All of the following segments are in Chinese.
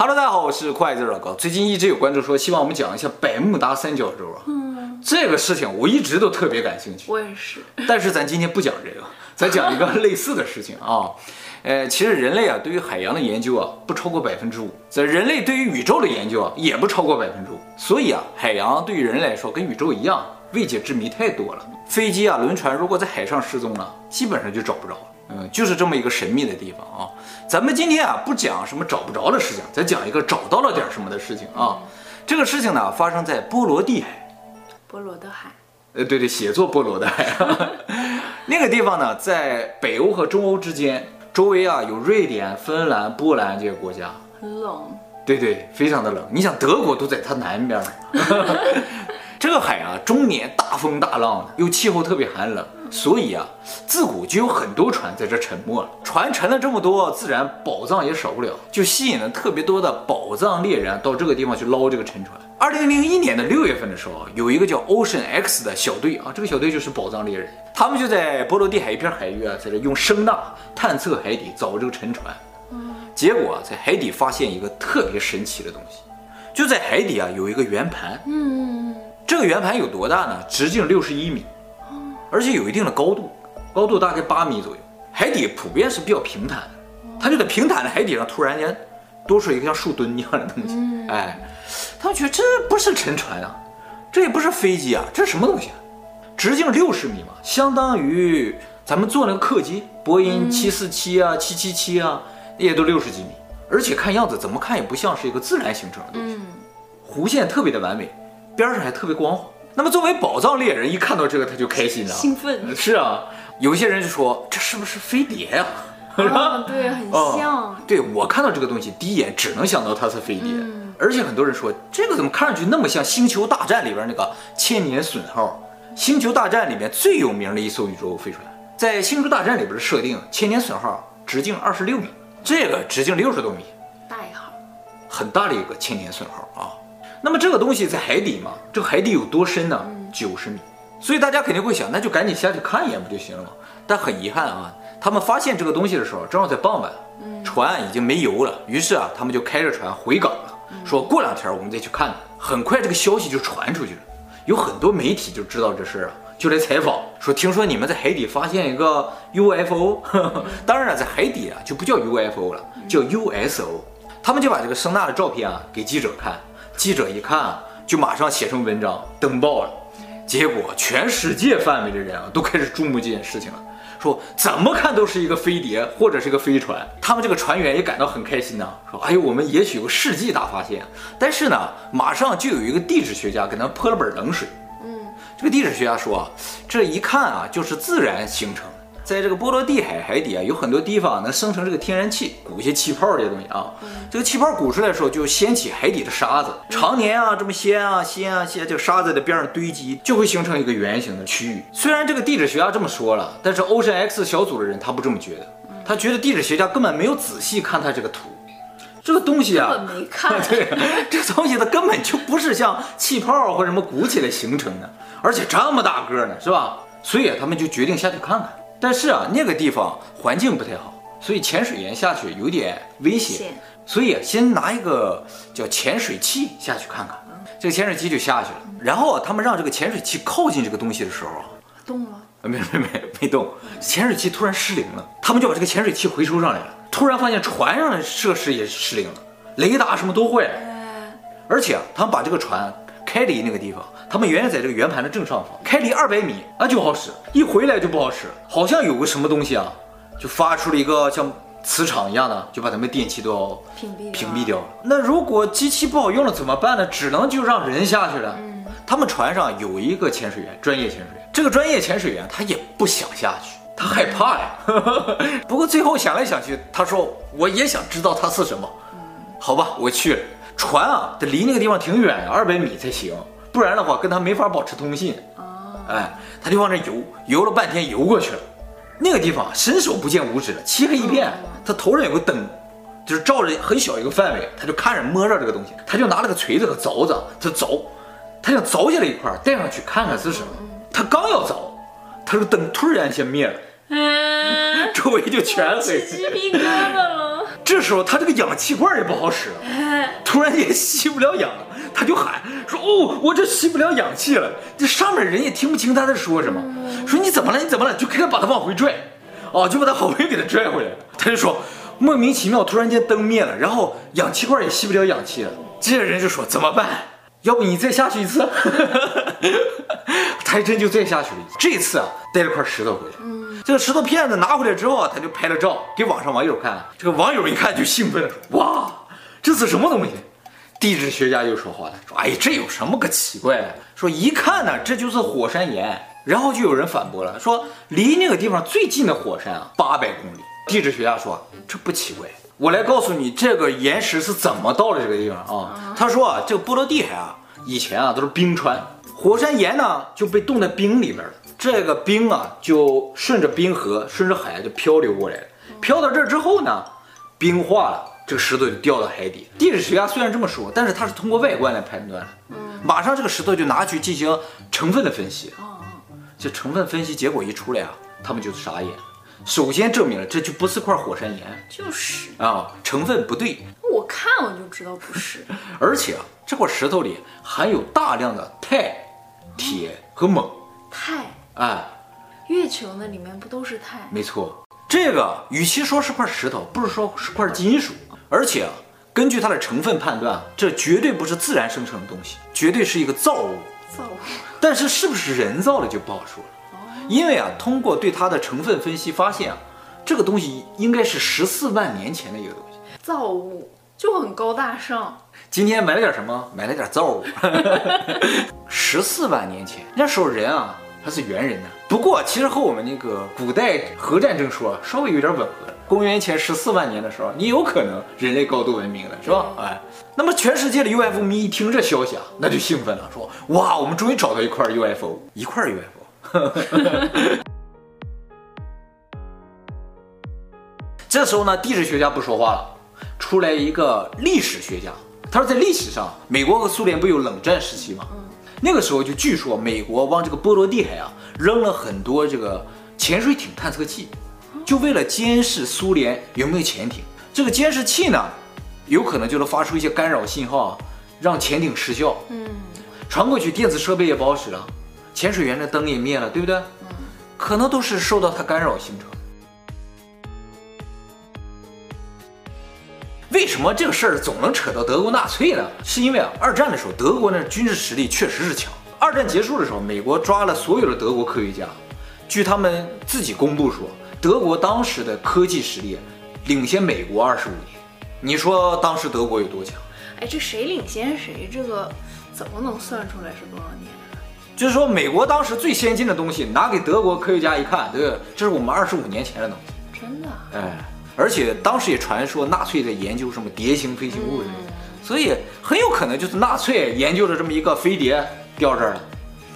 Hello，大家好，我是快字老高。最近一直有观众说希望我们讲一下百慕达三角洲啊，嗯，这个事情我一直都特别感兴趣。我也是。但是咱今天不讲这个，咱讲一个类似的事情啊。呃，其实人类啊，对于海洋的研究啊，不超过百分之五；在人类对于宇宙的研究啊，也不超过百分之五。所以啊，海洋对于人来说跟宇宙一样，未解之谜太多了。飞机啊，轮船如果在海上失踪了，基本上就找不着了。嗯，就是这么一个神秘的地方啊。咱们今天啊，不讲什么找不着的事情，咱讲一个找到了点什么的事情啊。这个事情呢，发生在波罗的海。波罗的海。呃，对对，写作波罗的海。那个地方呢，在北欧和中欧之间，周围啊有瑞典、芬兰、波兰这些国家。很冷。对对，非常的冷。你想，德国都在它南边。中，年大风大浪的，又气候特别寒冷，所以啊，自古就有很多船在这沉没了。船沉了这么多，自然宝藏也少不了，就吸引了特别多的宝藏猎人到这个地方去捞这个沉船。二零零一年的六月份的时候，有一个叫 Ocean X 的小队啊，这个小队就是宝藏猎人，他们就在波罗的海一片海域啊，在这用声呐探测海底，找这个沉船。结果啊，在海底发现一个特别神奇的东西，就在海底啊有一个圆盘。嗯。这个圆盘有多大呢？直径六十一米，而且有一定的高度，高度大概八米左右。海底普遍是比较平坦的，它就在平坦的海底上突然间多出一个像树墩一样的东西。哎，他们觉得这不是沉船啊，这也不是飞机啊，这是什么东西啊？直径六十米嘛，相当于咱们坐那个客机，波音七四七啊、七七七啊，也都六十几米。而且看样子怎么看也不像是一个自然形成的东西，弧线特别的完美。边上还特别光滑。那么作为宝藏猎人，一看到这个他就开心了，兴奋。是啊，有些人就说这是不是飞碟呀？啊？啊，对，很像。哦、对，我看到这个东西，第一眼只能想到它是飞碟。嗯、而且很多人说这个怎么看上去那么像《星球大战》里边那个千年隼号？《星球大战》里面最有名的一艘宇宙飞船，在《星球大战》里边的设定，千年隼号直径二十六米，这个直径六十多米，大一号，很大的一个千年隼号啊。那么这个东西在海底嘛？这个海底有多深呢？九十米。所以大家肯定会想，那就赶紧下去看一眼不就行了吗？但很遗憾啊，他们发现这个东西的时候，正好在傍晚，船已经没油了。于是啊，他们就开着船回港了，说过两天我们再去看。很快这个消息就传出去了，有很多媒体就知道这事儿啊，就来采访，说听说你们在海底发现一个 UFO。当然了，在海底啊就不叫 UFO 了，叫 USO。他们就把这个声纳的照片啊给记者看。记者一看，就马上写成文章登报了。结果全世界范围的人啊，都开始注目这件事情了，说怎么看都是一个飞碟或者是一个飞船。他们这个船员也感到很开心呐，说哎呦，我们也许有个世纪大发现。但是呢，马上就有一个地质学家给他们泼了盆冷水。嗯，这个地质学家说，这一看啊，就是自然形成。在这个波罗的海海底啊，有很多地方能生成这个天然气，鼓一些气泡这些东西啊。这个气泡鼓出来的时候，就掀起海底的沙子，常年啊这么掀啊掀啊掀，这个沙子在边上堆积，就会形成一个圆形的区域。虽然这个地质学家这么说了，但是 Ocean X 小组的人他不这么觉得，他觉得地质学家根本没有仔细看他这个图，这个东西啊，根本没看。对，这个东西它根本就不是像气泡或什么鼓起来形成的，而且这么大个呢，是吧？所以啊，他们就决定下去看看。但是啊，那个地方环境不太好，所以潜水员下去有点危险。所以啊，先拿一个叫潜水器下去看看。这个潜水器就下去了。然后啊，他们让这个潜水器靠近这个东西的时候啊，动了？没没没没动。潜水器突然失灵了，他们就把这个潜水器回收上来了。突然发现船上的设施也失灵了，雷达什么都坏了。而且啊，他们把这个船。开离那个地方，他们原来在这个圆盘的正上方，开离二百米啊就好使，一回来就不好使，好像有个什么东西啊，就发出了一个像磁场一样的，就把他们电器都要屏蔽屏蔽掉了。那如果机器不好用了怎么办呢？只能就让人下去了。嗯，他们船上有一个潜水员，专业潜水员。这个专业潜水员他也不想下去，他害怕呀。不过最后想来想去，他说我也想知道它是什么。嗯，好吧，我去了。船啊，得离那个地方挺远的，二百米才行，不然的话跟他没法保持通信。哦，哎，他就往那游，游了半天游过去了。那个地方伸手不见五指的，漆黑一片。他头上有个灯，就是照着很小一个范围，他就看着摸着这个东西，他就拿了个锤子和凿子，他凿，他想凿下来一块带上去看看是什么。他刚要凿，他这个灯突然间灭了，周围就全黑。起鸡皮疙瘩了。这时候他这个氧气罐也不好使了，突然间吸不了氧，他就喊说：“哦，我这吸不了氧气了。”这上面人也听不清他在说什么，说：“你怎么了？你怎么了？”就开始把他往回拽，哦，就把他好不容易给他拽回来了。他就说：“莫名其妙，突然间灯灭了，然后氧气罐也吸不了氧气了。”这些人就说：“怎么办？要不你再下去一次？” 他还真就再下去了一次。这次啊，带了块石头回来。这个石头片子拿回来之后啊，他就拍了照给网上网友看。这个网友一看就兴奋了，：“哇，这是什么东西？”地质学家又说话了，说：“哎，这有什么个奇怪的？说一看呢，这就是火山岩。”然后就有人反驳了，说：“离那个地方最近的火山啊，八百公里。”地质学家说：“这不奇怪，我来告诉你，这个岩石是怎么到了这个地方啊？”他说：“啊，这个波罗的海啊，以前啊都是冰川，火山岩呢就被冻在冰里边了。”这个冰啊，就顺着冰河，顺着海就漂流过来了。漂到这儿之后呢，冰化了，这个石头就掉到海底。地质学家虽然这么说，但是他是通过外观来判断。嗯，马上这个石头就拿去进行成分的分析。哦，这成分分析结果一出来啊，他们就傻眼。首先证明了这就不是块火山岩，就是啊，成分不对。我看我就知道不是。而且啊，这块石头里含有大量的钛、铁和锰。钛。哎，月球那里面不都是钛？没错，这个与其说是块石头，不如说是块金属。而且啊，根据它的成分判断，这绝对不是自然生成的东西，绝对是一个造物。造物。但是是不是人造的就不好说了。哦。因为啊，通过对它的成分分析发现啊，这个东西应该是十四万年前的一个东西。造物就很高大上。今天买了点什么？买了点造物。十四万年前，那时候人啊。他是猿人呢，不过其实和我们那个古代核战争说稍微有点吻合。公元前十四万年的时候，你有可能人类高度文明了，是吧？哎，那么全世界的 UFO 迷一听这消息啊，那就兴奋了，说哇，我们终于找到一块 UFO，一块 UFO。这时候呢，地质学家不说话了，出来一个历史学家，他说在历史上，美国和苏联不有冷战时期吗？那个时候就据说美国往这个波罗的海啊扔了很多这个潜水艇探测器，就为了监视苏联有没有潜艇。这个监视器呢，有可能就能发出一些干扰信号，让潜艇失效。嗯，传过去电子设备也不好使了，潜水员的灯也灭了，对不对？嗯，可能都是受到它干扰形成。为什么这个事儿总能扯到德国纳粹呢？是因为啊，二战的时候德国呢军事实力确实是强。二战结束的时候，美国抓了所有的德国科学家。据他们自己公布说，德国当时的科技实力领先美国二十五年。你说当时德国有多强？哎，这谁领先谁？这个怎么能算出来是多少年？就是说，美国当时最先进的东西拿给德国科学家一看，对，这是我们二十五年前的东西。真的？哎。而且当时也传说纳粹在研究什么碟形飞行物之类的，所以很有可能就是纳粹研究了这么一个飞碟掉这儿了。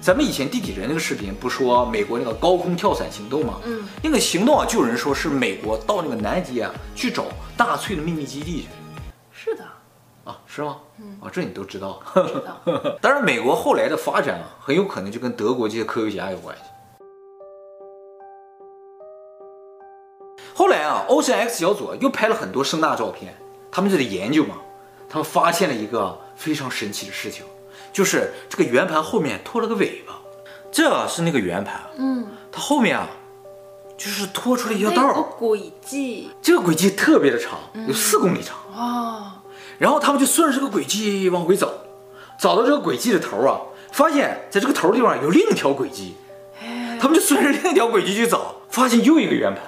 咱们以前地底人那个视频不说美国那个高空跳伞行动吗？嗯，那个行动啊，就有人说是美国到那个南极啊去找纳粹的秘密基地去。是的，啊，是吗？嗯，啊，这你都知道。知道。当然，美国后来的发展啊，很有可能就跟德国这些科学家有关系。后来啊，Ocean X 小组又拍了很多声呐照片，他们就在研究嘛。他们发现了一个非常神奇的事情，就是这个圆盘后面拖了个尾巴。这是那个圆盘，嗯，它后面啊，就是拖出了一条道儿，轨迹。这个轨迹特别的长，有四公里长啊。然后他们就顺着这个轨迹往回走，找到这个轨迹的头啊，发现在这个头地方有另一条轨迹。他们就顺着另一条轨迹去找，发现又一个圆盘。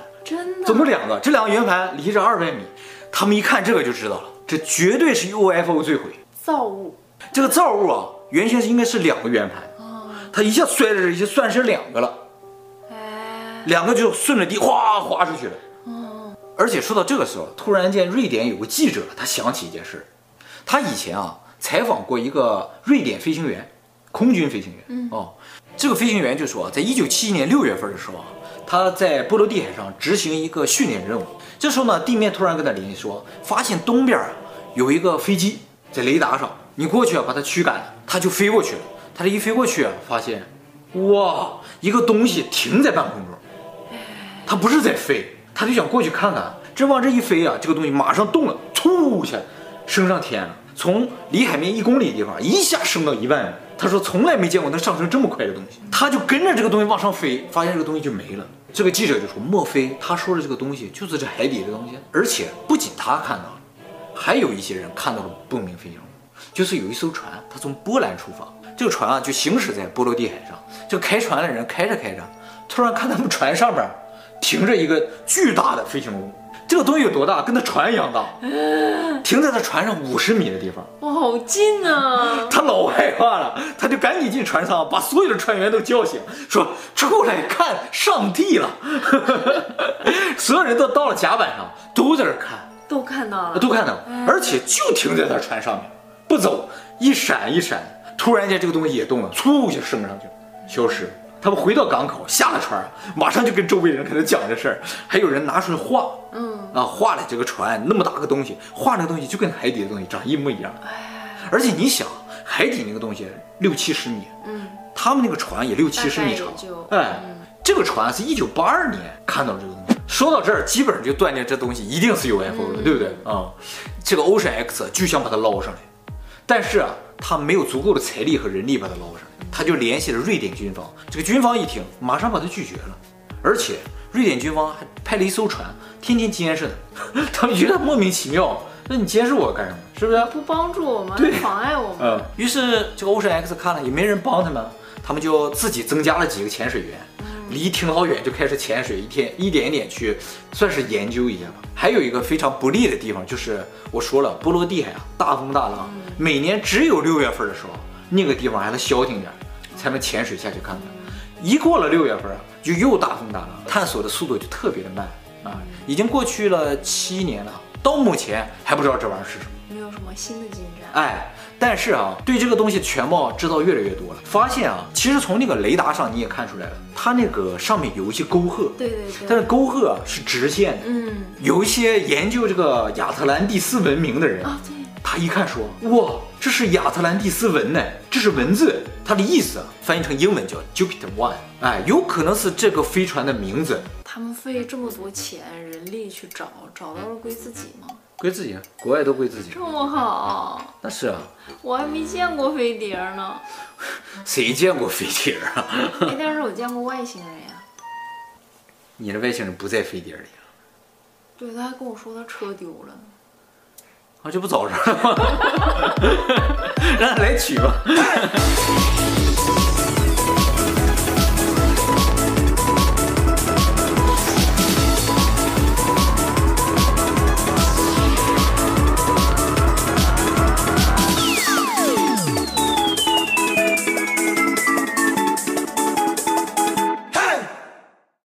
总共两个，这两个圆盘离着二百米，他们一看这个就知道了，这绝对是 UFO 坠毁。造物。这个造物啊，原先是应该是两个圆盘，哦，它一下摔在这，一下算是两个了，哎，两个就顺着地哗滑出去了。哦，而且说到这个时候，突然间瑞典有个记者，他想起一件事，他以前啊采访过一个瑞典飞行员，空军飞行员，嗯，哦，这个飞行员就说，在一九七一年六月份的时候啊。他在波罗的海上执行一个训练任务，这时候呢，地面突然跟他联系说，发现东边啊有一个飞机在雷达上，你过去啊，把它驱赶，他就飞过去了。他这一飞过去啊，发现，哇，一个东西停在半空中，他不是在飞，他就想过去看看这往这一飞啊，这个东西马上动了，突一下升上天了，从离海面一公里的地方一下升到一万米。他说从来没见过能上升这么快的东西，他就跟着这个东西往上飞，发现这个东西就没了。这个记者就说：“莫非他说的这个东西就是这海底的东西？而且不仅他看到了，还有一些人看到了不明飞行物，就是有一艘船，它从波兰出发，这个船啊就行驶在波罗的海上。这个开船的人开着开着，突然看他们船上边停着一个巨大的飞行物。”这个东西有多大？跟他船一样大，停在他船上五十米的地方。哇，好近啊！他老害怕了，他就赶紧进船舱，把所有的船员都叫醒，说：“出来看上帝了！” 所有人都到了甲板上，都在这看，都看到了，都看到了，而且就停在他船上面不走，一闪一闪，突然间这个东西也动了，嗖就升上去了，消失了。他们回到港口，下了船，马上就跟周围人开始讲这事儿，还有人拿出来画，嗯啊，画了这个船那么大个东西，画那个东西就跟海底的东西长一模一样。哎，而且你想，海底那个东西六七十米，嗯，他们那个船也六七十米长，哎，这个船是一九八二年看到这个东西。说到这儿，基本上就断定这东西一定是 UFO 了，对不对啊？这个 Ocean X 就想把它捞上来，但是啊，他没有足够的财力和人力把它捞上来。他就联系了瑞典军方，这个军方一听，马上把他拒绝了，而且瑞典军方还派了一艘船，天天监视他，他们觉得莫名其妙，那你监视我干什么？是不是？不帮助我们，对，妨碍我们。嗯，于是这个 Ocean X 看了也没人帮他们，他们就自己增加了几个潜水员，离挺老远就开始潜水，一天一点一点去，算是研究一下吧。还有一个非常不利的地方，就是我说了，波罗的海啊，大风大浪，每年只有六月份的时候，那个地方还能消停点。才能潜水下去看看，一过了六月份啊，就又大风大浪，探索的速度就特别的慢啊！已经过去了七年了，到目前还不知道这玩意儿是什么，没有什么新的进展。哎，但是啊，对这个东西全貌知道越来越多了，发现啊，其实从那个雷达上你也看出来了，它那个上面有一些沟壑，对对对，但是沟壑啊是直线的，嗯，有一些研究这个亚特兰蒂斯文明的人啊，对。他一看说：“哇，这是亚特兰蒂斯文呢，这是文字，它的意思啊翻译成英文叫 Jupiter One，哎，有可能是这个飞船的名字。他们费这么多钱人力去找，找到了归自己吗？归自己，国外都归自己。这么好？那是啊，我还没见过飞碟呢。谁见过飞碟啊？哎，但是我见过外星人呀。你的外星人不在飞碟里啊？对，他还跟我说他车丢了。”啊，这不早上了吗？让他来取吧。